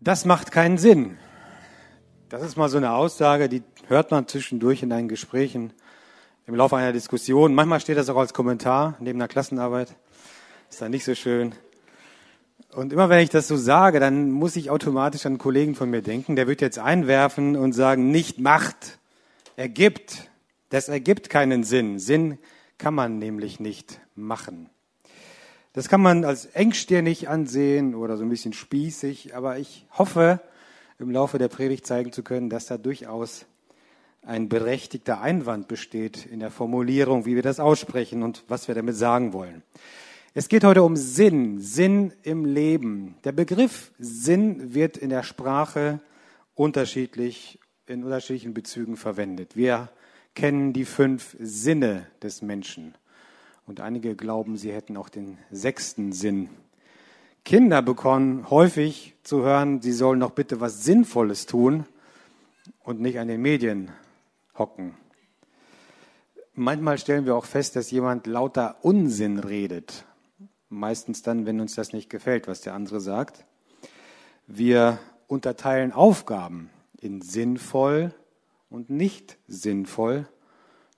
Das macht keinen Sinn. Das ist mal so eine Aussage, die hört man zwischendurch in deinen Gesprächen im Laufe einer Diskussion. Manchmal steht das auch als Kommentar neben einer Klassenarbeit. Ist dann nicht so schön. Und immer wenn ich das so sage, dann muss ich automatisch an einen Kollegen von mir denken, der wird jetzt einwerfen und sagen, nicht macht, ergibt. Das ergibt keinen Sinn. Sinn kann man nämlich nicht machen. Das kann man als engstirnig ansehen oder so ein bisschen spießig, aber ich hoffe, im Laufe der Predigt zeigen zu können, dass da durchaus ein berechtigter Einwand besteht in der Formulierung, wie wir das aussprechen und was wir damit sagen wollen. Es geht heute um Sinn, Sinn im Leben. Der Begriff Sinn wird in der Sprache unterschiedlich, in unterschiedlichen Bezügen verwendet. Wir kennen die fünf Sinne des Menschen. Und einige glauben, sie hätten auch den sechsten Sinn. Kinder bekommen häufig zu hören, sie sollen doch bitte was Sinnvolles tun und nicht an den Medien hocken. Manchmal stellen wir auch fest, dass jemand lauter Unsinn redet. Meistens dann, wenn uns das nicht gefällt, was der andere sagt. Wir unterteilen Aufgaben in sinnvoll und nicht sinnvoll.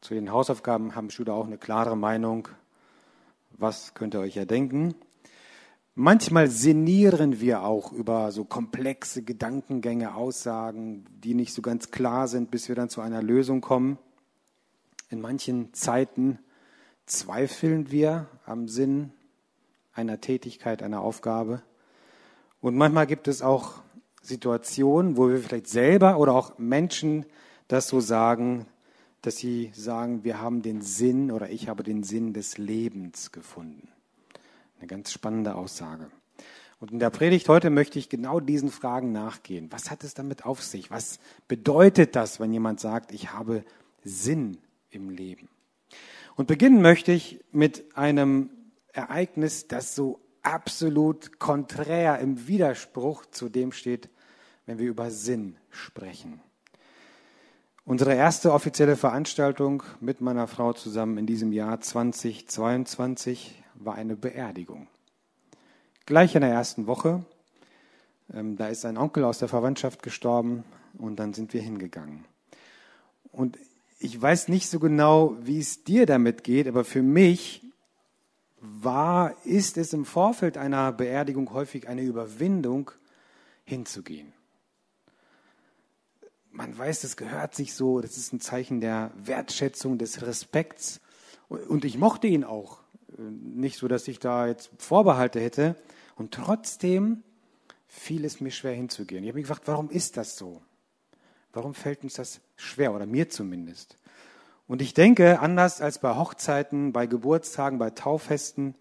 Zu den Hausaufgaben haben Schüler auch eine klare Meinung. Was könnt ihr euch ja denken? Manchmal sinnieren wir auch über so komplexe Gedankengänge, Aussagen, die nicht so ganz klar sind, bis wir dann zu einer Lösung kommen. In manchen Zeiten zweifeln wir am Sinn einer Tätigkeit, einer Aufgabe. Und manchmal gibt es auch Situationen, wo wir vielleicht selber oder auch Menschen das so sagen, dass sie sagen, wir haben den Sinn oder ich habe den Sinn des Lebens gefunden. Eine ganz spannende Aussage. Und in der Predigt heute möchte ich genau diesen Fragen nachgehen. Was hat es damit auf sich? Was bedeutet das, wenn jemand sagt, ich habe Sinn im Leben? Und beginnen möchte ich mit einem Ereignis, das so absolut konträr im Widerspruch zu dem steht, wenn wir über Sinn sprechen. Unsere erste offizielle Veranstaltung mit meiner Frau zusammen in diesem Jahr 2022 war eine Beerdigung. Gleich in der ersten Woche, ähm, da ist ein Onkel aus der Verwandtschaft gestorben und dann sind wir hingegangen. Und ich weiß nicht so genau, wie es dir damit geht, aber für mich war, ist es im Vorfeld einer Beerdigung häufig eine Überwindung, hinzugehen man weiß, das gehört sich so, das ist ein Zeichen der Wertschätzung, des Respekts. Und ich mochte ihn auch. Nicht so, dass ich da jetzt Vorbehalte hätte. Und trotzdem fiel es mir schwer hinzugehen. Ich habe mich gefragt, warum ist das so? Warum fällt uns das schwer, oder mir zumindest? Und ich denke, anders als bei Hochzeiten, bei Geburtstagen, bei Tauffesten,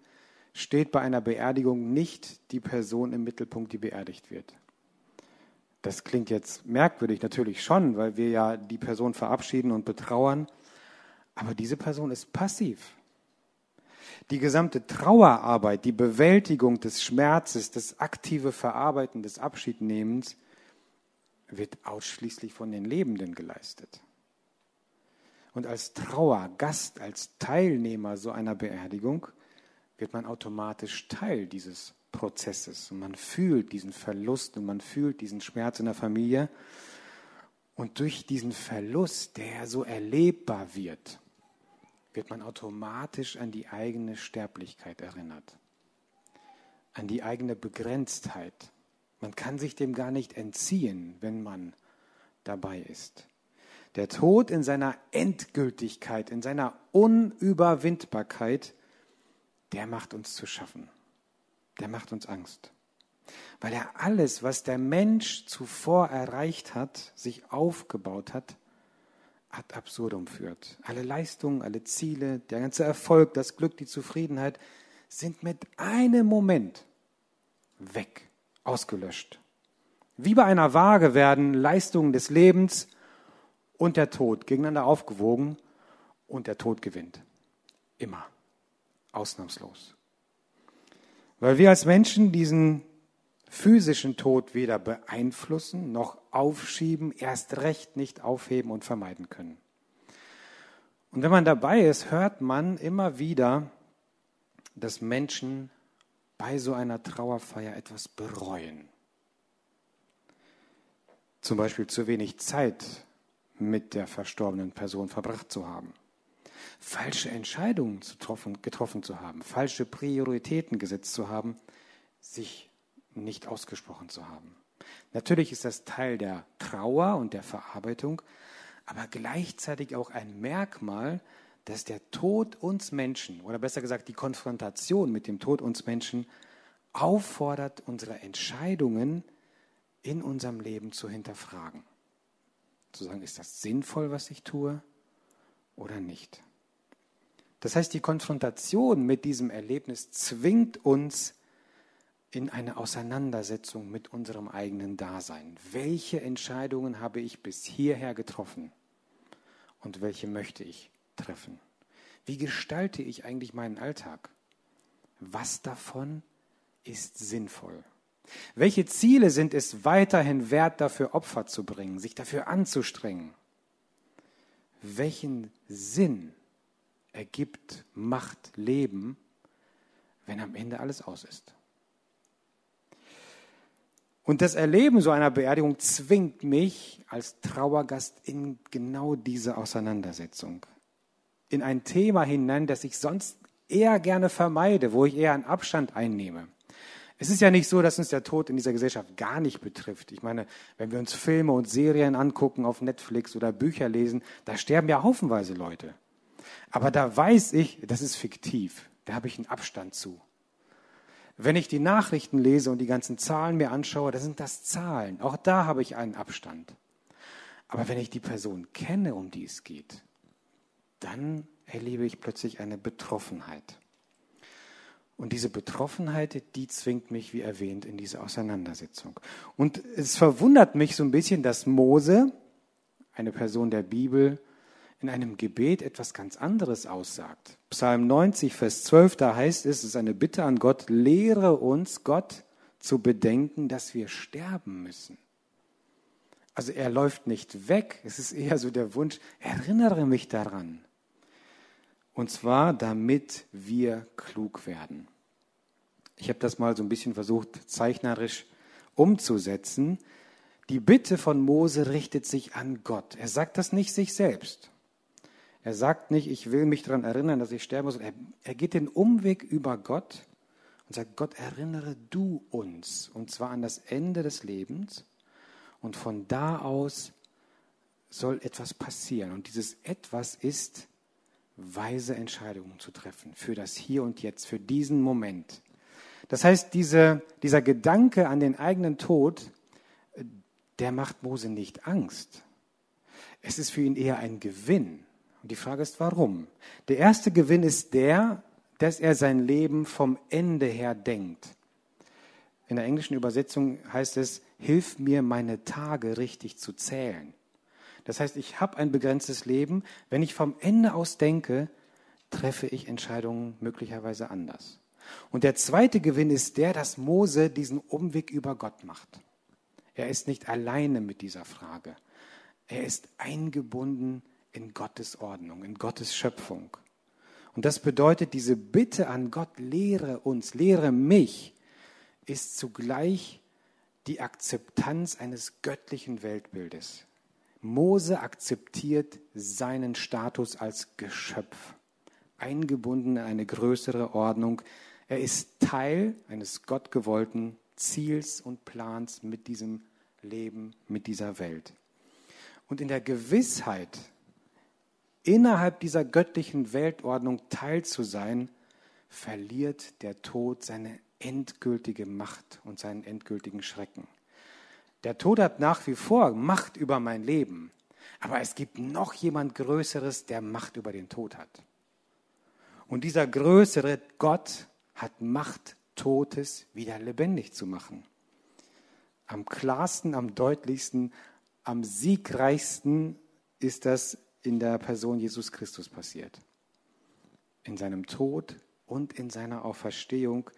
steht bei einer Beerdigung nicht die Person im Mittelpunkt, die beerdigt wird. Das klingt jetzt merkwürdig, natürlich schon, weil wir ja die Person verabschieden und betrauern. Aber diese Person ist passiv. Die gesamte Trauerarbeit, die Bewältigung des Schmerzes, das aktive Verarbeiten des Abschiednehmens wird ausschließlich von den Lebenden geleistet. Und als Trauergast, als Teilnehmer so einer Beerdigung wird man automatisch Teil dieses Prozesses. Und man fühlt diesen Verlust und man fühlt diesen Schmerz in der Familie. Und durch diesen Verlust, der so erlebbar wird, wird man automatisch an die eigene Sterblichkeit erinnert, an die eigene Begrenztheit. Man kann sich dem gar nicht entziehen, wenn man dabei ist. Der Tod in seiner Endgültigkeit, in seiner Unüberwindbarkeit, der macht uns zu schaffen der macht uns Angst. Weil er alles, was der Mensch zuvor erreicht hat, sich aufgebaut hat, ad absurdum führt. Alle Leistungen, alle Ziele, der ganze Erfolg, das Glück, die Zufriedenheit sind mit einem Moment weg, ausgelöscht. Wie bei einer Waage werden Leistungen des Lebens und der Tod gegeneinander aufgewogen und der Tod gewinnt. Immer. Ausnahmslos. Weil wir als Menschen diesen physischen Tod weder beeinflussen noch aufschieben, erst recht nicht aufheben und vermeiden können. Und wenn man dabei ist, hört man immer wieder, dass Menschen bei so einer Trauerfeier etwas bereuen. zum Beispiel zu wenig Zeit mit der verstorbenen Person verbracht zu haben, falsche Entscheidungen getroffen, zu haben, falsche Prioritäten gesetzt zu haben, sich nicht ausgesprochen zu haben. Natürlich ist das Teil der Trauer und der Verarbeitung, aber gleichzeitig auch ein Merkmal, dass der Tod uns Menschen, oder besser gesagt die Konfrontation mit dem Tod uns Menschen, auffordert, unsere Entscheidungen in unserem Leben zu hinterfragen. Zu sagen, ist das sinnvoll, was ich tue oder nicht? Das heißt, die Konfrontation mit diesem Erlebnis zwingt uns in eine Auseinandersetzung mit unserem eigenen Dasein. Welche Entscheidungen habe ich bis hierher getroffen und welche möchte ich treffen? Wie gestalte ich eigentlich meinen Alltag? Was davon ist sinnvoll? Welche Ziele sind es weiterhin wert, dafür Opfer zu bringen, sich dafür anzustrengen? Welchen Sinn ergibt Macht Leben, wenn am Ende alles aus ist? Und das Erleben so einer Beerdigung zwingt mich als Trauergast in genau diese Auseinandersetzung, in ein Thema hinein, das ich sonst eher gerne vermeide, wo ich eher einen Abstand einnehme. Es ist ja nicht so, dass uns der Tod in dieser Gesellschaft gar nicht betrifft. Ich meine, wenn wir uns Filme und Serien angucken auf Netflix oder Bücher lesen, da sterben ja haufenweise Leute. Aber da weiß ich, das ist fiktiv. Da habe ich einen Abstand zu. Wenn ich die Nachrichten lese und die ganzen Zahlen mir anschaue, da sind das Zahlen. Auch da habe ich einen Abstand. Aber wenn ich die Person kenne, um die es geht, dann erlebe ich plötzlich eine Betroffenheit. Und diese Betroffenheit, die zwingt mich, wie erwähnt, in diese Auseinandersetzung. Und es verwundert mich so ein bisschen, dass Mose, eine Person der Bibel, in einem Gebet etwas ganz anderes aussagt. Psalm 90, Vers 12, da heißt es, es ist eine Bitte an Gott, lehre uns, Gott, zu bedenken, dass wir sterben müssen. Also er läuft nicht weg, es ist eher so der Wunsch, erinnere mich daran. Und zwar, damit wir klug werden. Ich habe das mal so ein bisschen versucht, zeichnerisch umzusetzen. Die Bitte von Mose richtet sich an Gott. Er sagt das nicht sich selbst. Er sagt nicht, ich will mich daran erinnern, dass ich sterben muss. Er, er geht den Umweg über Gott und sagt, Gott, erinnere du uns. Und zwar an das Ende des Lebens. Und von da aus soll etwas passieren. Und dieses etwas ist weise Entscheidungen zu treffen für das Hier und Jetzt, für diesen Moment. Das heißt, diese, dieser Gedanke an den eigenen Tod, der macht Mose nicht Angst. Es ist für ihn eher ein Gewinn. Und die Frage ist, warum? Der erste Gewinn ist der, dass er sein Leben vom Ende her denkt. In der englischen Übersetzung heißt es, hilf mir, meine Tage richtig zu zählen. Das heißt, ich habe ein begrenztes Leben. Wenn ich vom Ende aus denke, treffe ich Entscheidungen möglicherweise anders. Und der zweite Gewinn ist der, dass Mose diesen Umweg über Gott macht. Er ist nicht alleine mit dieser Frage. Er ist eingebunden in Gottes Ordnung, in Gottes Schöpfung. Und das bedeutet, diese Bitte an Gott, lehre uns, lehre mich, ist zugleich die Akzeptanz eines göttlichen Weltbildes. Mose akzeptiert seinen Status als Geschöpf, eingebunden in eine größere Ordnung. Er ist Teil eines gottgewollten Ziels und Plans mit diesem Leben, mit dieser Welt. Und in der Gewissheit, innerhalb dieser göttlichen Weltordnung teil zu sein, verliert der Tod seine endgültige Macht und seinen endgültigen Schrecken. Der Tod hat nach wie vor Macht über mein Leben. Aber es gibt noch jemand Größeres, der Macht über den Tod hat. Und dieser größere Gott hat Macht, Totes wieder lebendig zu machen. Am klarsten, am deutlichsten, am siegreichsten ist das in der Person Jesus Christus passiert. In seinem Tod und in seiner Auferstehung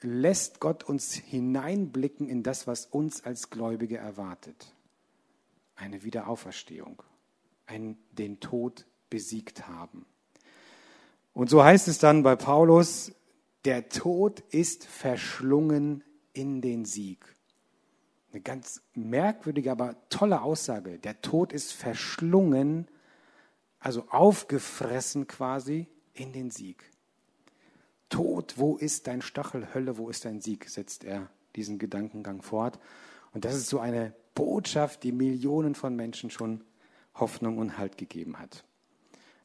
lässt Gott uns hineinblicken in das, was uns als Gläubige erwartet. Eine Wiederauferstehung, ein den Tod besiegt haben. Und so heißt es dann bei Paulus, der Tod ist verschlungen in den Sieg. Eine ganz merkwürdige, aber tolle Aussage. Der Tod ist verschlungen, also aufgefressen quasi in den Sieg. Tod, wo ist dein Stachel? Hölle, wo ist dein Sieg? setzt er diesen Gedankengang fort. Und das ist so eine Botschaft, die Millionen von Menschen schon Hoffnung und Halt gegeben hat.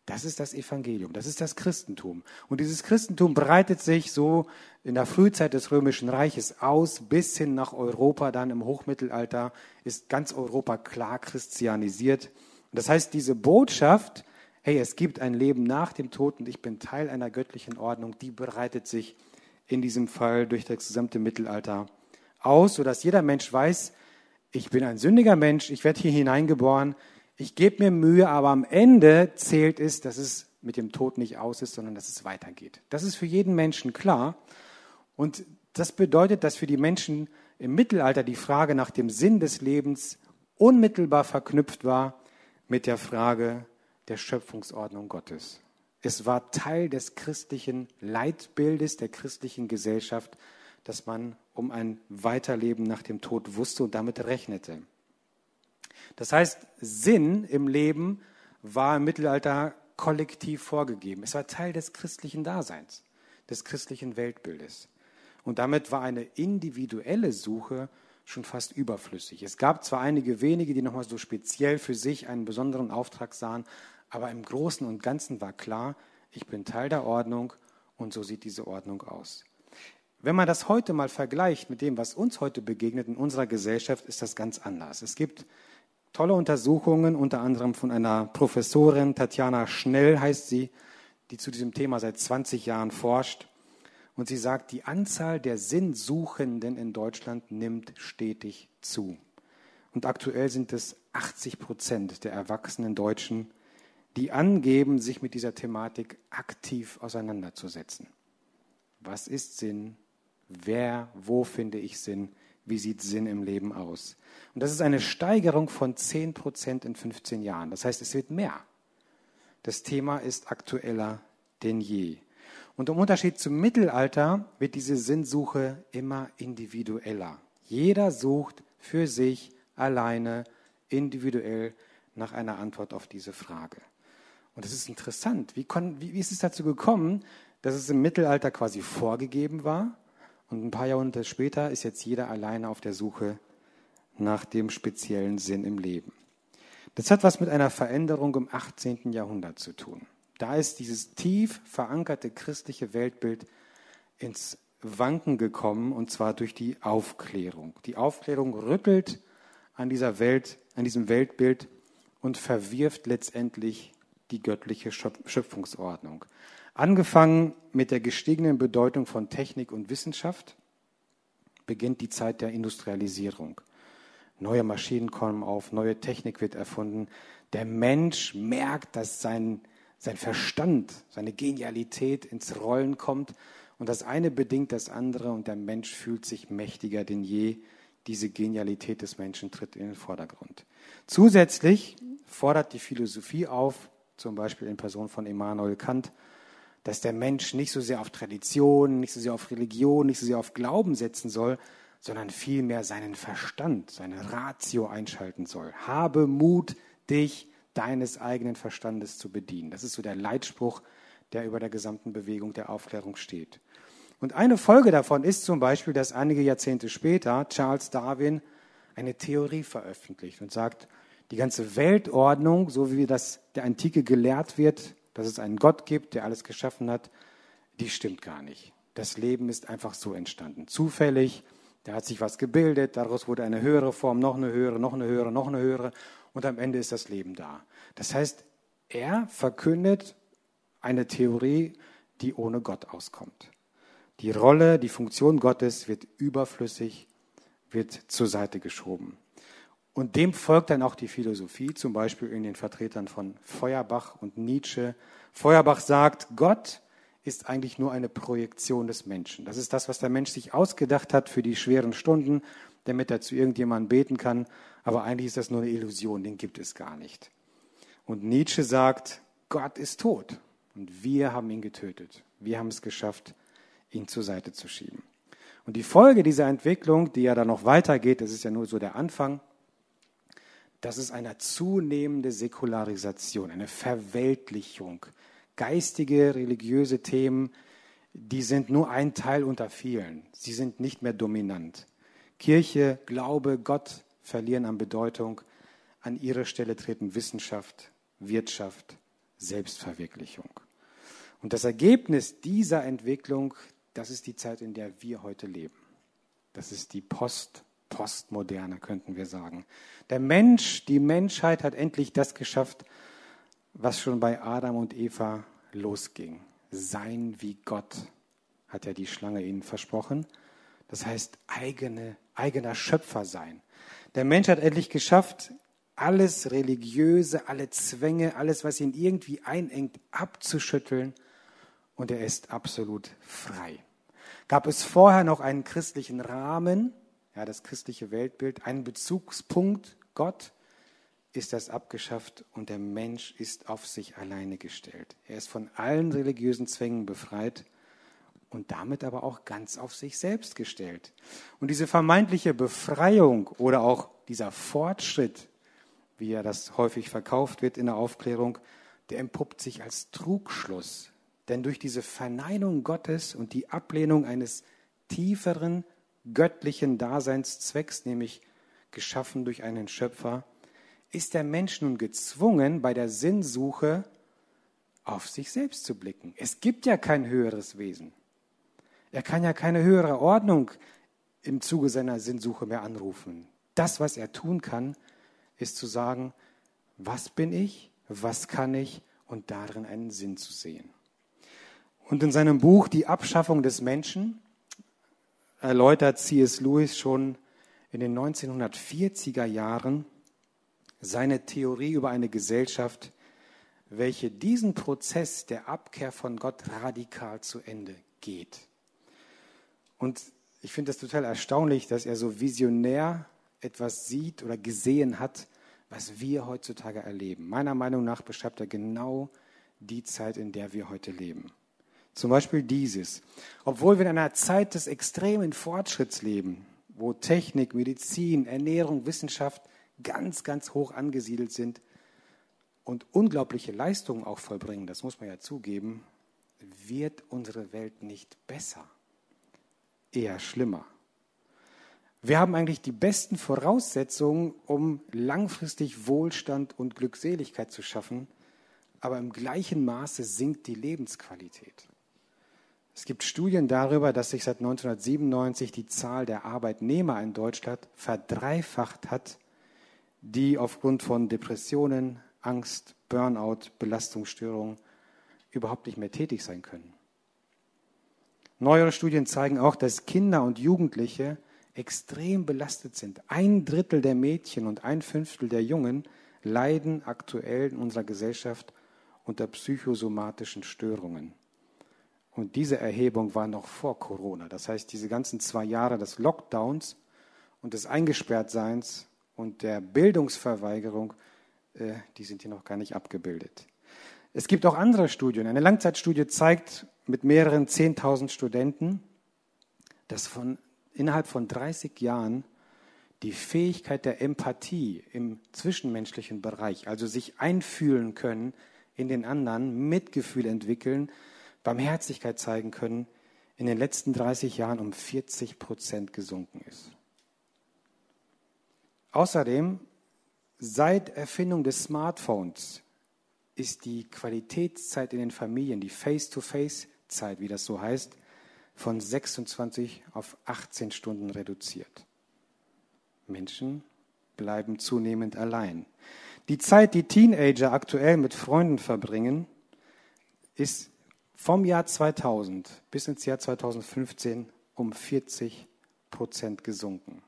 Das ist das Evangelium, das ist das Christentum. Und dieses Christentum breitet sich so in der Frühzeit des Römischen Reiches aus, bis hin nach Europa. Dann im Hochmittelalter ist ganz Europa klar christianisiert. das heißt, diese Botschaft, hey, es gibt ein Leben nach dem Tod und ich bin Teil einer göttlichen Ordnung, die breitet sich in diesem Fall durch das gesamte Mittelalter aus, sodass jeder Mensch weiß, ich bin ein sündiger Mensch, ich werde hier hineingeboren, ich gebe mir Mühe, aber am Ende zählt es, dass es mit dem Tod nicht aus ist, sondern dass es weitergeht. Das ist für jeden Menschen klar. Und das bedeutet, dass für die Menschen im Mittelalter die Frage nach dem Sinn des Lebens unmittelbar verknüpft war mit der Frage der Schöpfungsordnung Gottes. Es war Teil des christlichen Leitbildes, der christlichen Gesellschaft, dass man um ein Weiterleben nach dem Tod wusste und damit rechnete. Das heißt, Sinn im Leben war im Mittelalter kollektiv vorgegeben. Es war Teil des christlichen Daseins, des christlichen Weltbildes. Und damit war eine individuelle Suche schon fast überflüssig. Es gab zwar einige wenige, die nochmal so speziell für sich einen besonderen Auftrag sahen, aber im Großen und Ganzen war klar, ich bin Teil der Ordnung und so sieht diese Ordnung aus. Wenn man das heute mal vergleicht mit dem, was uns heute begegnet in unserer Gesellschaft, ist das ganz anders. Es gibt tolle Untersuchungen, unter anderem von einer Professorin, Tatjana Schnell heißt sie, die zu diesem Thema seit 20 Jahren forscht. Und sie sagt, die Anzahl der Sinnsuchenden in Deutschland nimmt stetig zu. Und aktuell sind es 80 Prozent der erwachsenen Deutschen, die angeben, sich mit dieser Thematik aktiv auseinanderzusetzen. Was ist Sinn? Wer, wo finde ich Sinn? Wie sieht Sinn im Leben aus. Und das ist eine Steigerung von 10 Prozent in 15 Jahren. Das heißt, es wird mehr. Das Thema ist aktueller denn je. Und im Unterschied zum Mittelalter wird diese Sinnsuche immer individueller. Jeder sucht für sich alleine, individuell nach einer Antwort auf diese Frage. Und das ist interessant. Wie, kon, wie, wie ist es dazu gekommen, dass es im Mittelalter quasi vorgegeben war und ein paar Jahrhunderte später ist jetzt jeder alleine auf der Suche nach dem speziellen Sinn im Leben. Das hat was mit einer Veränderung im 18. Jahrhundert zu tun. Da ist dieses tief verankerte christliche Weltbild ins Wanken gekommen und zwar durch die Aufklärung. Die Aufklärung rüttelt an dieser Welt, an diesem Weltbild und verwirft letztendlich die göttliche Schöpfungsordnung. Angefangen mit der gestiegenen Bedeutung von Technik und Wissenschaft beginnt die Zeit der Industrialisierung. Neue Maschinen kommen auf, neue Technik wird erfunden. Der Mensch merkt, dass sein, sein Verstand, seine Genialität ins Rollen kommt und das eine bedingt das andere und der Mensch fühlt sich mächtiger denn je. Diese Genialität des Menschen tritt in den Vordergrund. Zusätzlich fordert die Philosophie auf, zum Beispiel in Person von Immanuel Kant, dass der Mensch nicht so sehr auf Tradition, nicht so sehr auf Religion, nicht so sehr auf Glauben setzen soll, sondern vielmehr seinen Verstand, seine Ratio einschalten soll. Habe Mut, dich deines eigenen Verstandes zu bedienen. Das ist so der Leitspruch, der über der gesamten Bewegung der Aufklärung steht. Und eine Folge davon ist zum Beispiel, dass einige Jahrzehnte später Charles Darwin eine Theorie veröffentlicht und sagt, die ganze Weltordnung, so wie das der Antike gelehrt wird, dass es einen Gott gibt, der alles geschaffen hat, die stimmt gar nicht. Das Leben ist einfach so entstanden. Zufällig, da hat sich was gebildet, daraus wurde eine höhere Form, noch eine höhere, noch eine höhere, noch eine höhere und am Ende ist das Leben da. Das heißt, er verkündet eine Theorie, die ohne Gott auskommt. Die Rolle, die Funktion Gottes wird überflüssig, wird zur Seite geschoben. Und dem folgt dann auch die Philosophie, zum Beispiel in den Vertretern von Feuerbach und Nietzsche. Feuerbach sagt, Gott ist eigentlich nur eine Projektion des Menschen. Das ist das, was der Mensch sich ausgedacht hat für die schweren Stunden, damit er zu irgendjemandem beten kann. Aber eigentlich ist das nur eine Illusion, den gibt es gar nicht. Und Nietzsche sagt, Gott ist tot und wir haben ihn getötet. Wir haben es geschafft, ihn zur Seite zu schieben. Und die Folge dieser Entwicklung, die ja dann noch weitergeht, das ist ja nur so der Anfang, das ist eine zunehmende Säkularisation, eine Verweltlichung. Geistige, religiöse Themen, die sind nur ein Teil unter vielen. Sie sind nicht mehr dominant. Kirche, Glaube, Gott verlieren an Bedeutung. An ihre Stelle treten Wissenschaft, Wirtschaft, Selbstverwirklichung. Und das Ergebnis dieser Entwicklung, das ist die Zeit, in der wir heute leben. Das ist die Post, Postmoderne, könnten wir sagen. Der Mensch, die Menschheit hat endlich das geschafft, was schon bei Adam und Eva losging. Sein wie Gott, hat ja die Schlange ihnen versprochen. Das heißt, eigene, eigener Schöpfer sein. Der Mensch hat endlich geschafft, alles Religiöse, alle Zwänge, alles, was ihn irgendwie einengt, abzuschütteln. Und er ist absolut frei. Gab es vorher noch einen christlichen Rahmen, ja, das christliche Weltbild, einen Bezugspunkt, Gott, ist das abgeschafft und der Mensch ist auf sich alleine gestellt. Er ist von allen religiösen Zwängen befreit und damit aber auch ganz auf sich selbst gestellt. Und diese vermeintliche Befreiung oder auch dieser Fortschritt, wie er das häufig verkauft wird in der Aufklärung, der empuppt sich als Trugschluss. Denn durch diese Verneinung Gottes und die Ablehnung eines tieferen göttlichen Daseinszwecks, nämlich geschaffen durch einen Schöpfer, ist der Mensch nun gezwungen, bei der Sinnsuche auf sich selbst zu blicken. Es gibt ja kein höheres Wesen. Er kann ja keine höhere Ordnung im Zuge seiner Sinnsuche mehr anrufen. Das, was er tun kann, ist zu sagen, was bin ich, was kann ich und darin einen Sinn zu sehen. Und in seinem Buch Die Abschaffung des Menschen erläutert C.S. Lewis schon in den 1940er Jahren seine Theorie über eine Gesellschaft, welche diesen Prozess der Abkehr von Gott radikal zu Ende geht. Und ich finde es total erstaunlich, dass er so visionär etwas sieht oder gesehen hat, was wir heutzutage erleben. Meiner Meinung nach beschreibt er genau die Zeit, in der wir heute leben. Zum Beispiel dieses. Obwohl wir in einer Zeit des extremen Fortschritts leben, wo Technik, Medizin, Ernährung, Wissenschaft ganz, ganz hoch angesiedelt sind und unglaubliche Leistungen auch vollbringen, das muss man ja zugeben, wird unsere Welt nicht besser eher schlimmer. Wir haben eigentlich die besten Voraussetzungen, um langfristig Wohlstand und Glückseligkeit zu schaffen, aber im gleichen Maße sinkt die Lebensqualität. Es gibt Studien darüber, dass sich seit 1997 die Zahl der Arbeitnehmer in Deutschland verdreifacht hat, die aufgrund von Depressionen, Angst, Burnout, Belastungsstörungen überhaupt nicht mehr tätig sein können. Neuere Studien zeigen auch, dass Kinder und Jugendliche extrem belastet sind. Ein Drittel der Mädchen und ein Fünftel der Jungen leiden aktuell in unserer Gesellschaft unter psychosomatischen Störungen. Und diese Erhebung war noch vor Corona. Das heißt, diese ganzen zwei Jahre des Lockdowns und des Eingesperrtseins und der Bildungsverweigerung, äh, die sind hier noch gar nicht abgebildet. Es gibt auch andere Studien. Eine Langzeitstudie zeigt, mit mehreren 10.000 Studenten, dass von, innerhalb von 30 Jahren die Fähigkeit der Empathie im zwischenmenschlichen Bereich, also sich einfühlen können in den anderen, Mitgefühl entwickeln, Barmherzigkeit zeigen können, in den letzten 30 Jahren um 40 Prozent gesunken ist. Außerdem, seit Erfindung des Smartphones ist die Qualitätszeit in den Familien, die Face-to-Face Zeit, wie das so heißt, von 26 auf 18 Stunden reduziert. Menschen bleiben zunehmend allein. Die Zeit, die Teenager aktuell mit Freunden verbringen, ist vom Jahr 2000 bis ins Jahr 2015 um 40 Prozent gesunken.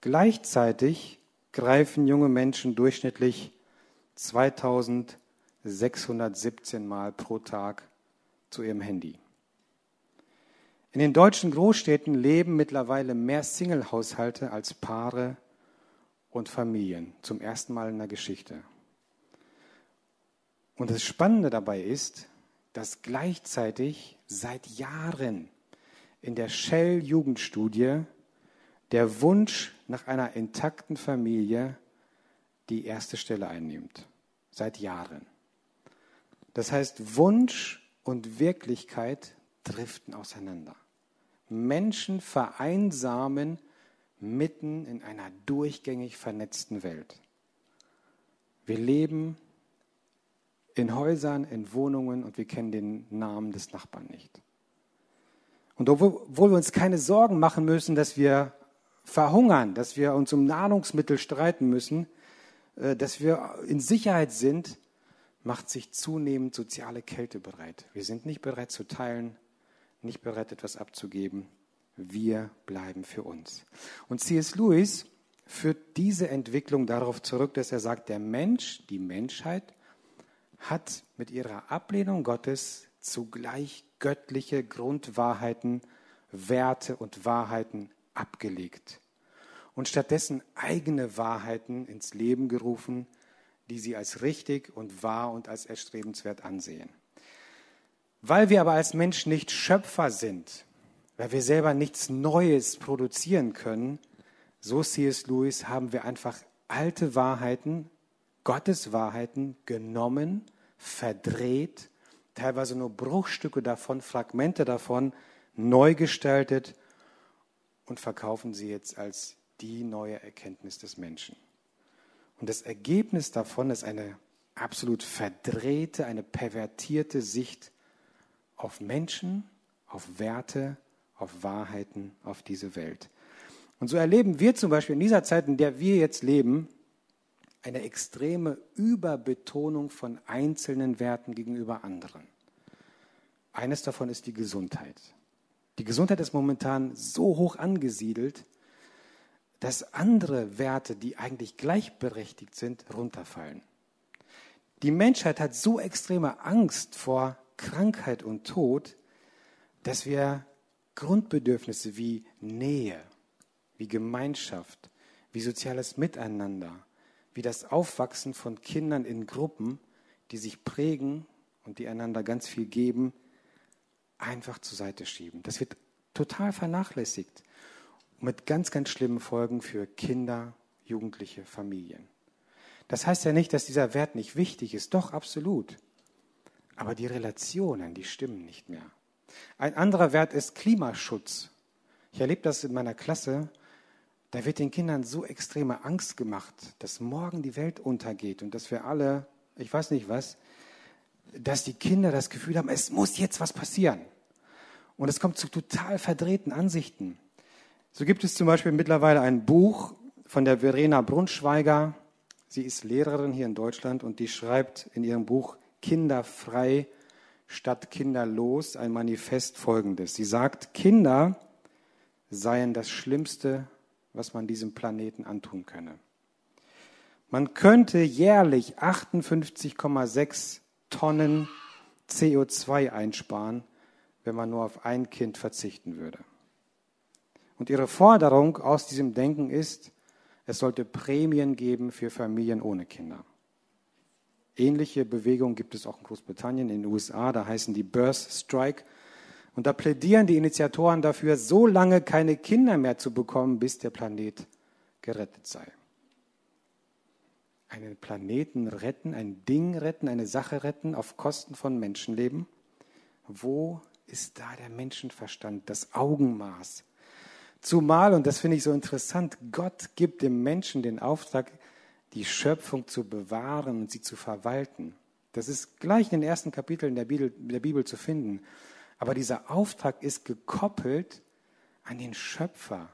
Gleichzeitig greifen junge Menschen durchschnittlich 2617 Mal pro Tag zu ihrem Handy. In den deutschen Großstädten leben mittlerweile mehr Single-Haushalte als Paare und Familien. Zum ersten Mal in der Geschichte. Und das Spannende dabei ist, dass gleichzeitig seit Jahren in der Shell-Jugendstudie der Wunsch nach einer intakten Familie die erste Stelle einnimmt, seit Jahren. Das heißt, Wunsch und Wirklichkeit driften auseinander. Menschen vereinsamen mitten in einer durchgängig vernetzten Welt. Wir leben in Häusern, in Wohnungen und wir kennen den Namen des Nachbarn nicht. Und obwohl wir uns keine Sorgen machen müssen, dass wir verhungern, dass wir uns um Nahrungsmittel streiten müssen, äh, dass wir in Sicherheit sind, macht sich zunehmend soziale Kälte bereit. Wir sind nicht bereit zu teilen, nicht bereit etwas abzugeben. Wir bleiben für uns. Und C.S. Lewis führt diese Entwicklung darauf zurück, dass er sagt, der Mensch, die Menschheit, hat mit ihrer Ablehnung Gottes zugleich göttliche Grundwahrheiten, Werte und Wahrheiten abgelegt und stattdessen eigene Wahrheiten ins Leben gerufen, die sie als richtig und wahr und als erstrebenswert ansehen. Weil wir aber als Mensch nicht Schöpfer sind, weil wir selber nichts Neues produzieren können, so C.S. Lewis, haben wir einfach alte Wahrheiten, Gottes Wahrheiten genommen, verdreht, teilweise nur Bruchstücke davon, Fragmente davon, neu gestaltet und verkaufen sie jetzt als die neue Erkenntnis des Menschen. Und das Ergebnis davon ist eine absolut verdrehte, eine pervertierte Sicht auf Menschen, auf Werte, auf Wahrheiten, auf diese Welt. Und so erleben wir zum Beispiel in dieser Zeit, in der wir jetzt leben, eine extreme Überbetonung von einzelnen Werten gegenüber anderen. Eines davon ist die Gesundheit. Die Gesundheit ist momentan so hoch angesiedelt, dass andere Werte, die eigentlich gleichberechtigt sind, runterfallen. Die Menschheit hat so extreme Angst vor Krankheit und Tod, dass wir Grundbedürfnisse wie Nähe, wie Gemeinschaft, wie soziales Miteinander, wie das Aufwachsen von Kindern in Gruppen, die sich prägen und die einander ganz viel geben, einfach zur Seite schieben. Das wird total vernachlässigt mit ganz, ganz schlimmen Folgen für Kinder, Jugendliche, Familien. Das heißt ja nicht, dass dieser Wert nicht wichtig ist, doch absolut. Aber die Relationen, die stimmen nicht mehr. Ein anderer Wert ist Klimaschutz. Ich erlebe das in meiner Klasse. Da wird den Kindern so extreme Angst gemacht, dass morgen die Welt untergeht und dass wir alle, ich weiß nicht was, dass die Kinder das Gefühl haben, es muss jetzt was passieren. Und es kommt zu total verdrehten Ansichten. So gibt es zum Beispiel mittlerweile ein Buch von der Verena Brunschweiger. Sie ist Lehrerin hier in Deutschland und die schreibt in ihrem Buch Kinderfrei statt kinderlos ein Manifest folgendes. Sie sagt, Kinder seien das Schlimmste, was man diesem Planeten antun könne. Man könnte jährlich 58,6 Tonnen CO2 einsparen, wenn man nur auf ein Kind verzichten würde. Und ihre Forderung aus diesem Denken ist, es sollte Prämien geben für Familien ohne Kinder. Ähnliche Bewegungen gibt es auch in Großbritannien, in den USA, da heißen die Birth Strike. Und da plädieren die Initiatoren dafür, so lange keine Kinder mehr zu bekommen, bis der Planet gerettet sei. Einen Planeten retten, ein Ding retten, eine Sache retten auf Kosten von Menschenleben? Wo ist da der Menschenverstand, das Augenmaß, Zumal, und das finde ich so interessant, Gott gibt dem Menschen den Auftrag, die Schöpfung zu bewahren und sie zu verwalten. Das ist gleich in den ersten Kapiteln der Bibel, der Bibel zu finden. Aber dieser Auftrag ist gekoppelt an den Schöpfer,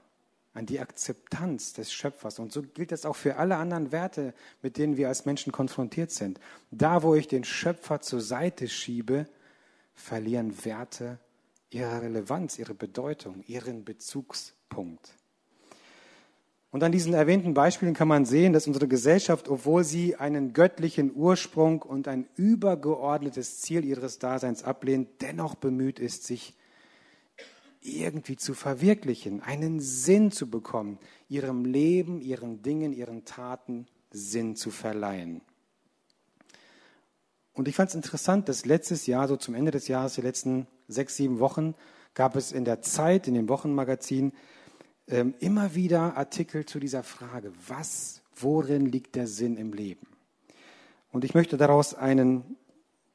an die Akzeptanz des Schöpfers. Und so gilt das auch für alle anderen Werte, mit denen wir als Menschen konfrontiert sind. Da, wo ich den Schöpfer zur Seite schiebe, verlieren Werte ihre Relevanz, ihre Bedeutung, ihren Bezugs Punkt. Und an diesen erwähnten Beispielen kann man sehen, dass unsere Gesellschaft, obwohl sie einen göttlichen Ursprung und ein übergeordnetes Ziel ihres Daseins ablehnt, dennoch bemüht ist, sich irgendwie zu verwirklichen, einen Sinn zu bekommen, ihrem Leben, ihren Dingen, ihren Taten Sinn zu verleihen. Und ich fand es interessant, dass letztes Jahr, so zum Ende des Jahres, die letzten sechs, sieben Wochen, gab es in der Zeit, in dem Wochenmagazin, ähm, immer wieder Artikel zu dieser Frage, was, worin liegt der Sinn im Leben? Und ich möchte daraus einen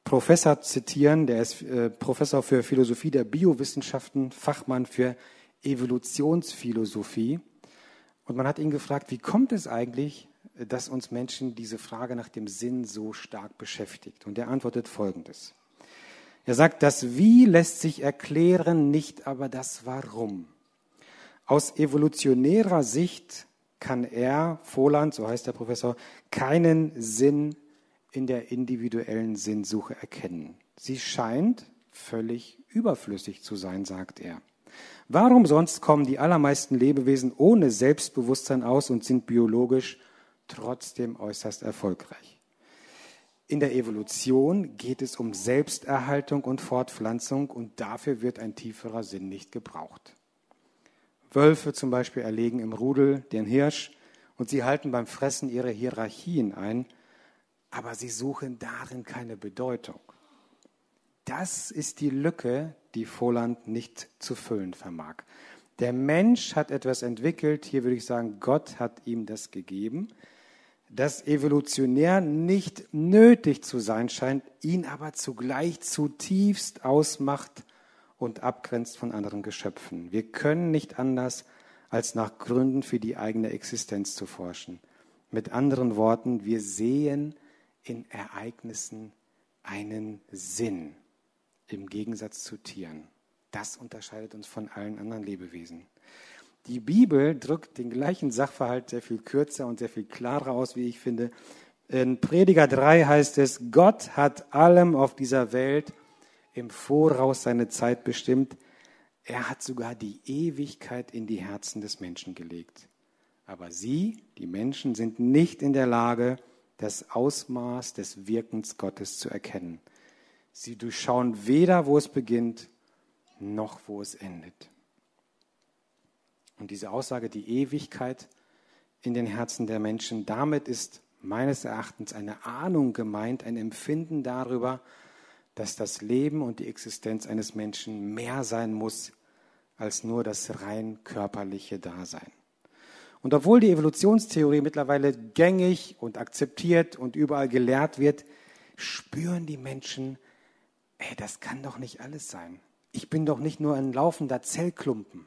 Professor zitieren, der ist äh, Professor für Philosophie der Biowissenschaften, Fachmann für Evolutionsphilosophie. Und man hat ihn gefragt, wie kommt es eigentlich, dass uns Menschen diese Frage nach dem Sinn so stark beschäftigt? Und er antwortet Folgendes. Er sagt, das Wie lässt sich erklären, nicht aber das Warum. Aus evolutionärer Sicht kann er, Voland, so heißt der Professor, keinen Sinn in der individuellen Sinnsuche erkennen. Sie scheint völlig überflüssig zu sein, sagt er. Warum sonst kommen die allermeisten Lebewesen ohne Selbstbewusstsein aus und sind biologisch trotzdem äußerst erfolgreich? In der Evolution geht es um Selbsterhaltung und Fortpflanzung und dafür wird ein tieferer Sinn nicht gebraucht. Wölfe zum Beispiel erlegen im Rudel den Hirsch und sie halten beim Fressen ihre Hierarchien ein, aber sie suchen darin keine Bedeutung. Das ist die Lücke, die Voland nicht zu füllen vermag. Der Mensch hat etwas entwickelt, hier würde ich sagen, Gott hat ihm das gegeben, das evolutionär nicht nötig zu sein scheint, ihn aber zugleich zutiefst ausmacht und abgrenzt von anderen Geschöpfen. Wir können nicht anders, als nach Gründen für die eigene Existenz zu forschen. Mit anderen Worten, wir sehen in Ereignissen einen Sinn im Gegensatz zu Tieren. Das unterscheidet uns von allen anderen Lebewesen. Die Bibel drückt den gleichen Sachverhalt sehr viel kürzer und sehr viel klarer aus, wie ich finde. In Prediger 3 heißt es, Gott hat allem auf dieser Welt im Voraus seine Zeit bestimmt. Er hat sogar die Ewigkeit in die Herzen des Menschen gelegt. Aber sie, die Menschen, sind nicht in der Lage, das Ausmaß des Wirkens Gottes zu erkennen. Sie durchschauen weder, wo es beginnt, noch wo es endet. Und diese Aussage, die Ewigkeit in den Herzen der Menschen, damit ist meines Erachtens eine Ahnung gemeint, ein Empfinden darüber, dass das Leben und die Existenz eines Menschen mehr sein muss als nur das rein körperliche Dasein. Und obwohl die Evolutionstheorie mittlerweile gängig und akzeptiert und überall gelehrt wird, spüren die Menschen, ey, das kann doch nicht alles sein. Ich bin doch nicht nur ein laufender Zellklumpen.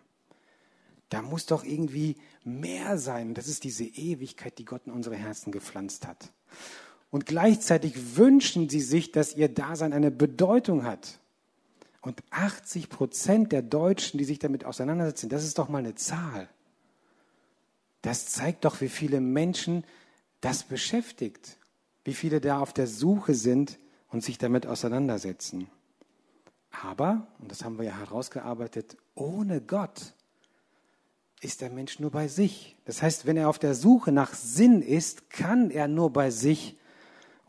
Da muss doch irgendwie mehr sein. Das ist diese Ewigkeit, die Gott in unsere Herzen gepflanzt hat. Und gleichzeitig wünschen sie sich, dass ihr Dasein eine Bedeutung hat. Und 80 Prozent der Deutschen, die sich damit auseinandersetzen, das ist doch mal eine Zahl. Das zeigt doch, wie viele Menschen das beschäftigt, wie viele da auf der Suche sind und sich damit auseinandersetzen. Aber, und das haben wir ja herausgearbeitet, ohne Gott ist der Mensch nur bei sich. Das heißt, wenn er auf der Suche nach Sinn ist, kann er nur bei sich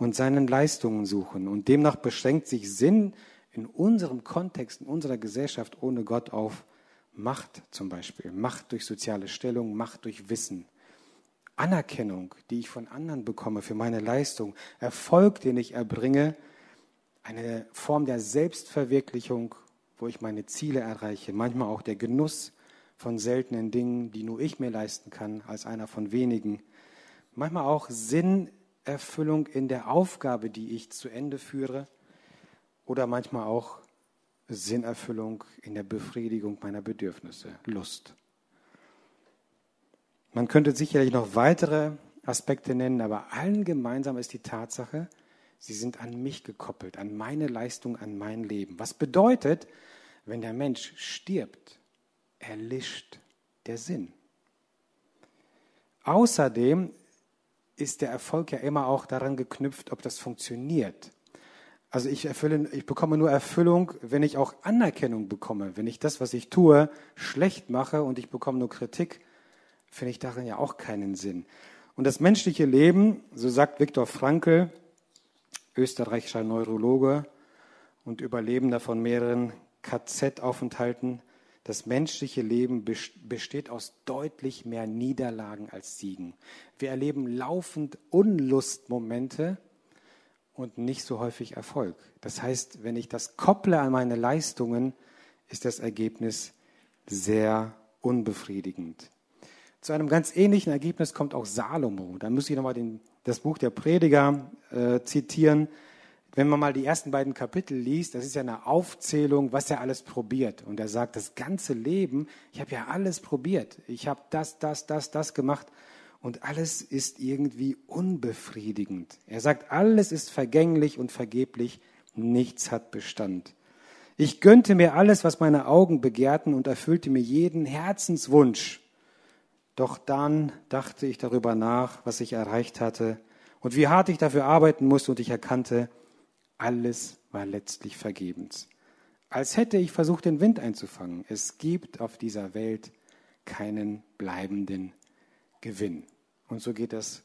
und seinen Leistungen suchen. Und demnach beschränkt sich Sinn in unserem Kontext, in unserer Gesellschaft ohne Gott auf Macht zum Beispiel. Macht durch soziale Stellung, Macht durch Wissen. Anerkennung, die ich von anderen bekomme für meine Leistung. Erfolg, den ich erbringe. Eine Form der Selbstverwirklichung, wo ich meine Ziele erreiche. Manchmal auch der Genuss von seltenen Dingen, die nur ich mir leisten kann, als einer von wenigen. Manchmal auch Sinnerfüllung in der Aufgabe, die ich zu Ende führe. Oder manchmal auch Sinnerfüllung in der Befriedigung meiner Bedürfnisse, Lust. Man könnte sicherlich noch weitere Aspekte nennen, aber allen gemeinsam ist die Tatsache, sie sind an mich gekoppelt, an meine Leistung, an mein Leben. Was bedeutet, wenn der Mensch stirbt, erlischt der Sinn. Außerdem ist der Erfolg ja immer auch daran geknüpft, ob das funktioniert. Also ich erfülle, ich bekomme nur Erfüllung, wenn ich auch Anerkennung bekomme. Wenn ich das, was ich tue, schlecht mache und ich bekomme nur Kritik, finde ich darin ja auch keinen Sinn. Und das menschliche Leben, so sagt Viktor Frankl, österreichischer Neurologe und Überlebender von mehreren KZ-Aufenthalten, das menschliche Leben besteht aus deutlich mehr Niederlagen als Siegen. Wir erleben laufend Unlustmomente und nicht so häufig Erfolg. Das heißt, wenn ich das kopple an meine Leistungen, ist das Ergebnis sehr unbefriedigend. Zu einem ganz ähnlichen Ergebnis kommt auch Salomo. Da muss ich nochmal den, das Buch der Prediger äh, zitieren. Wenn man mal die ersten beiden Kapitel liest, das ist ja eine Aufzählung, was er alles probiert. Und er sagt, das ganze Leben, ich habe ja alles probiert. Ich habe das, das, das, das gemacht. Und alles ist irgendwie unbefriedigend. Er sagt, alles ist vergänglich und vergeblich. Nichts hat Bestand. Ich gönnte mir alles, was meine Augen begehrten und erfüllte mir jeden Herzenswunsch. Doch dann dachte ich darüber nach, was ich erreicht hatte und wie hart ich dafür arbeiten musste und ich erkannte, alles war letztlich vergebens. Als hätte ich versucht, den Wind einzufangen. Es gibt auf dieser Welt keinen bleibenden Gewinn. Und so geht es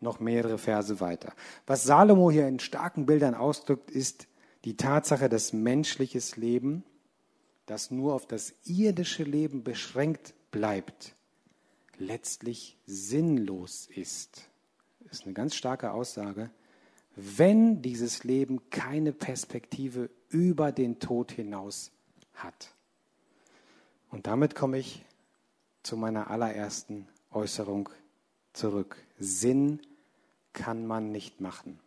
noch mehrere Verse weiter. Was Salomo hier in starken Bildern ausdrückt, ist die Tatsache, dass menschliches Leben, das nur auf das irdische Leben beschränkt bleibt, letztlich sinnlos ist. Das ist eine ganz starke Aussage. Wenn dieses Leben keine Perspektive über den Tod hinaus hat. Und damit komme ich zu meiner allerersten Äußerung zurück. Sinn kann man nicht machen.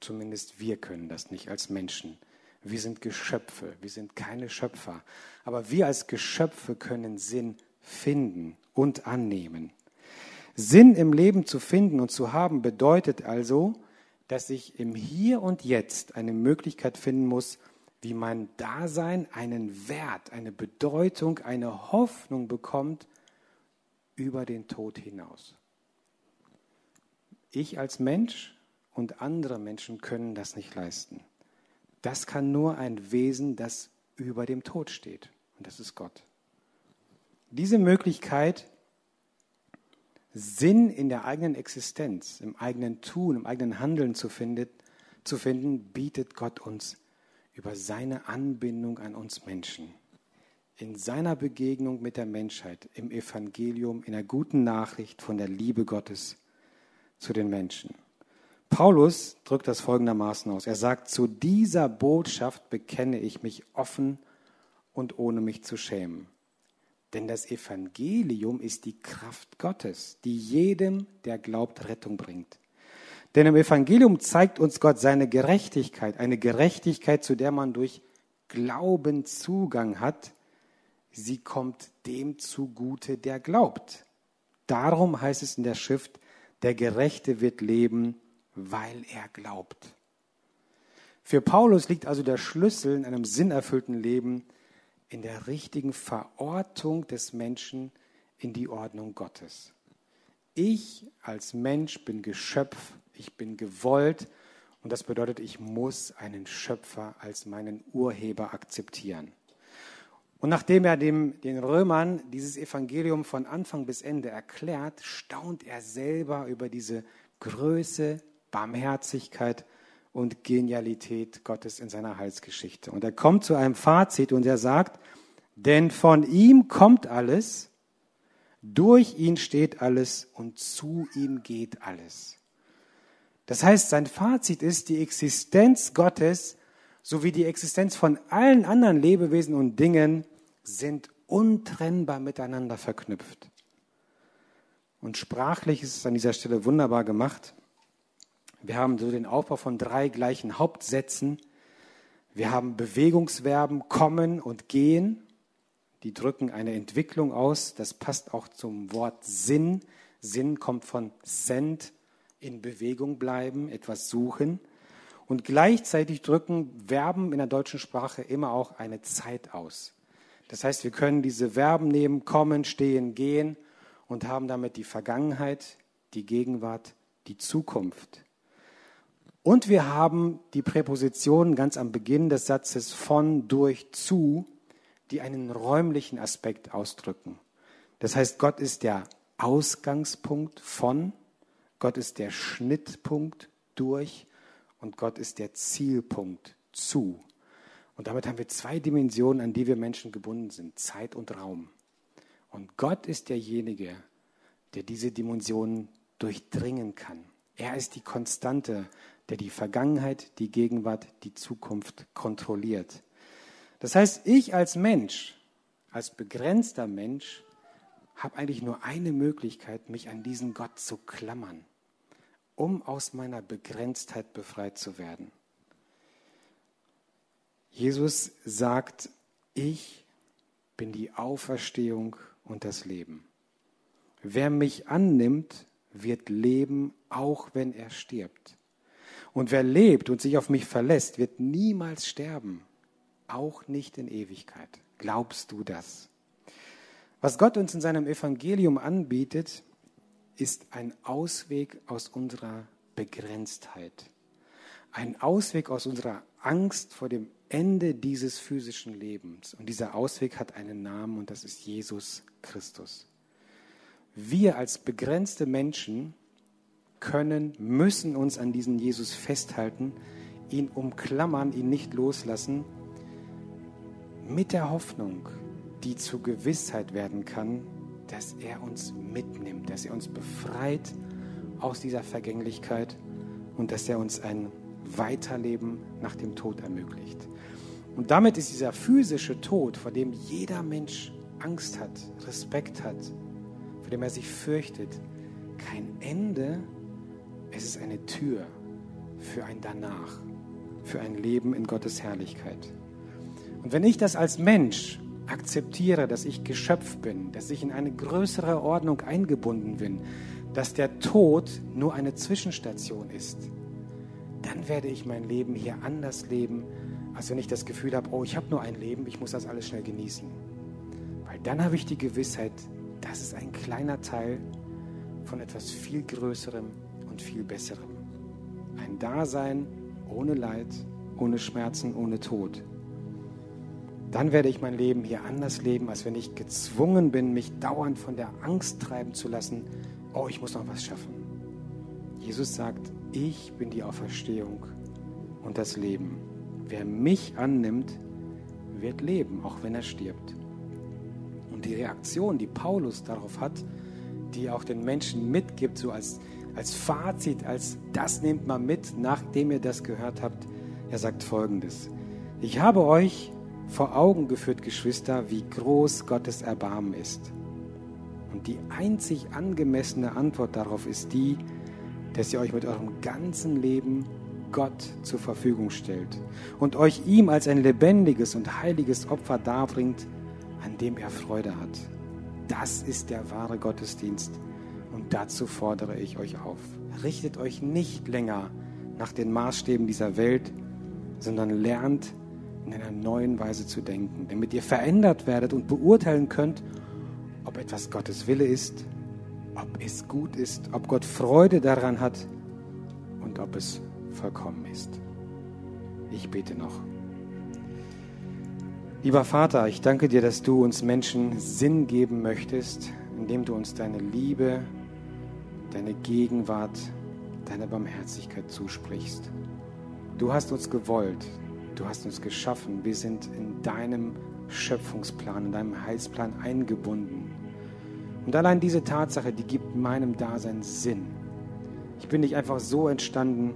Zumindest wir können das nicht als Menschen. Wir sind Geschöpfe, wir sind keine Schöpfer. Aber wir als Geschöpfe können Sinn finden und annehmen. Sinn im Leben zu finden und zu haben bedeutet also, dass ich im Hier und Jetzt eine Möglichkeit finden muss, wie mein Dasein einen Wert, eine Bedeutung, eine Hoffnung bekommt über den Tod hinaus. Ich als Mensch und andere Menschen können das nicht leisten. Das kann nur ein Wesen, das über dem Tod steht. Und das ist Gott. Diese Möglichkeit, Sinn in der eigenen Existenz, im eigenen Tun, im eigenen Handeln zu, findet, zu finden, bietet Gott uns über seine Anbindung an uns Menschen. In seiner Begegnung mit der Menschheit, im Evangelium, in der guten Nachricht von der Liebe Gottes zu den Menschen. Paulus drückt das folgendermaßen aus. Er sagt, zu dieser Botschaft bekenne ich mich offen und ohne mich zu schämen. Denn das Evangelium ist die Kraft Gottes, die jedem, der glaubt, Rettung bringt. Denn im Evangelium zeigt uns Gott seine Gerechtigkeit, eine Gerechtigkeit, zu der man durch Glauben Zugang hat. Sie kommt dem zugute, der glaubt. Darum heißt es in der Schrift, der Gerechte wird leben weil er glaubt. Für Paulus liegt also der Schlüssel in einem sinnerfüllten Leben in der richtigen Verortung des Menschen in die Ordnung Gottes. Ich als Mensch bin Geschöpf, ich bin gewollt und das bedeutet, ich muss einen Schöpfer als meinen Urheber akzeptieren. Und nachdem er dem, den Römern dieses Evangelium von Anfang bis Ende erklärt, staunt er selber über diese Größe, Barmherzigkeit und Genialität Gottes in seiner Heilsgeschichte. Und er kommt zu einem Fazit und er sagt, denn von ihm kommt alles, durch ihn steht alles und zu ihm geht alles. Das heißt, sein Fazit ist, die Existenz Gottes sowie die Existenz von allen anderen Lebewesen und Dingen sind untrennbar miteinander verknüpft. Und sprachlich ist es an dieser Stelle wunderbar gemacht. Wir haben so den Aufbau von drei gleichen Hauptsätzen. Wir haben Bewegungsverben kommen und gehen. Die drücken eine Entwicklung aus. Das passt auch zum Wort Sinn. Sinn kommt von send, in Bewegung bleiben, etwas suchen. Und gleichzeitig drücken Verben in der deutschen Sprache immer auch eine Zeit aus. Das heißt, wir können diese Verben nehmen, kommen, stehen, gehen und haben damit die Vergangenheit, die Gegenwart, die Zukunft. Und wir haben die Präpositionen ganz am Beginn des Satzes von, durch, zu, die einen räumlichen Aspekt ausdrücken. Das heißt, Gott ist der Ausgangspunkt von, Gott ist der Schnittpunkt durch und Gott ist der Zielpunkt zu. Und damit haben wir zwei Dimensionen, an die wir Menschen gebunden sind, Zeit und Raum. Und Gott ist derjenige, der diese Dimensionen durchdringen kann. Er ist die Konstante, der die Vergangenheit, die Gegenwart, die Zukunft kontrolliert. Das heißt, ich als Mensch, als begrenzter Mensch, habe eigentlich nur eine Möglichkeit, mich an diesen Gott zu klammern, um aus meiner Begrenztheit befreit zu werden. Jesus sagt, ich bin die Auferstehung und das Leben. Wer mich annimmt, wird leben, auch wenn er stirbt. Und wer lebt und sich auf mich verlässt, wird niemals sterben, auch nicht in Ewigkeit. Glaubst du das? Was Gott uns in seinem Evangelium anbietet, ist ein Ausweg aus unserer Begrenztheit. Ein Ausweg aus unserer Angst vor dem Ende dieses physischen Lebens. Und dieser Ausweg hat einen Namen und das ist Jesus Christus. Wir als begrenzte Menschen können, müssen uns an diesen Jesus festhalten, ihn umklammern, ihn nicht loslassen, mit der Hoffnung, die zur Gewissheit werden kann, dass er uns mitnimmt, dass er uns befreit aus dieser Vergänglichkeit und dass er uns ein Weiterleben nach dem Tod ermöglicht. Und damit ist dieser physische Tod, vor dem jeder Mensch Angst hat, Respekt hat, vor dem er sich fürchtet, kein Ende, es ist eine Tür für ein Danach, für ein Leben in Gottes Herrlichkeit. Und wenn ich das als Mensch akzeptiere, dass ich Geschöpf bin, dass ich in eine größere Ordnung eingebunden bin, dass der Tod nur eine Zwischenstation ist, dann werde ich mein Leben hier anders leben, als wenn ich das Gefühl habe, oh, ich habe nur ein Leben, ich muss das alles schnell genießen. Weil dann habe ich die Gewissheit, das ist ein kleiner Teil von etwas viel Größerem und viel Besserem. Ein Dasein ohne Leid, ohne Schmerzen, ohne Tod. Dann werde ich mein Leben hier anders leben, als wenn ich gezwungen bin, mich dauernd von der Angst treiben zu lassen, oh, ich muss noch was schaffen. Jesus sagt, ich bin die Auferstehung und das Leben. Wer mich annimmt, wird leben, auch wenn er stirbt. Und die Reaktion, die Paulus darauf hat, die auch den Menschen mitgibt, so als, als Fazit, als das nehmt mal mit, nachdem ihr das gehört habt, er sagt folgendes. Ich habe euch vor Augen geführt, Geschwister, wie groß Gottes Erbarmen ist. Und die einzig angemessene Antwort darauf ist die, dass ihr euch mit eurem ganzen Leben Gott zur Verfügung stellt und euch ihm als ein lebendiges und heiliges Opfer darbringt, an dem er Freude hat. Das ist der wahre Gottesdienst und dazu fordere ich euch auf. Richtet euch nicht länger nach den Maßstäben dieser Welt, sondern lernt in einer neuen Weise zu denken, damit ihr verändert werdet und beurteilen könnt, ob etwas Gottes Wille ist, ob es gut ist, ob Gott Freude daran hat und ob es vollkommen ist. Ich bete noch. Lieber Vater, ich danke dir, dass du uns Menschen Sinn geben möchtest, indem du uns deine Liebe, deine Gegenwart, deine Barmherzigkeit zusprichst. Du hast uns gewollt, du hast uns geschaffen, wir sind in deinem Schöpfungsplan, in deinem Heilsplan eingebunden. Und allein diese Tatsache, die gibt meinem Dasein Sinn. Ich bin nicht einfach so entstanden,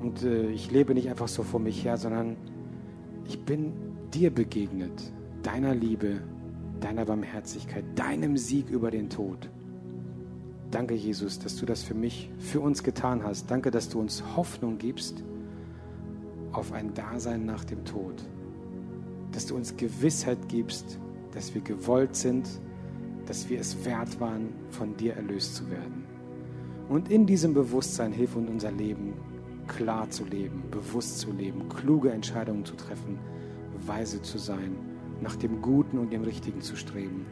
und äh, ich lebe nicht einfach so vor mich her, sondern ich bin dir begegnet, deiner Liebe, deiner Barmherzigkeit, deinem Sieg über den Tod. Danke, Jesus, dass du das für mich, für uns getan hast. Danke, dass du uns Hoffnung gibst auf ein Dasein nach dem Tod. Dass du uns Gewissheit gibst, dass wir gewollt sind, dass wir es wert waren, von dir erlöst zu werden. Und in diesem Bewusstsein hilf uns unser Leben klar zu leben, bewusst zu leben, kluge Entscheidungen zu treffen, weise zu sein, nach dem Guten und dem Richtigen zu streben,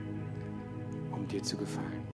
um dir zu gefallen.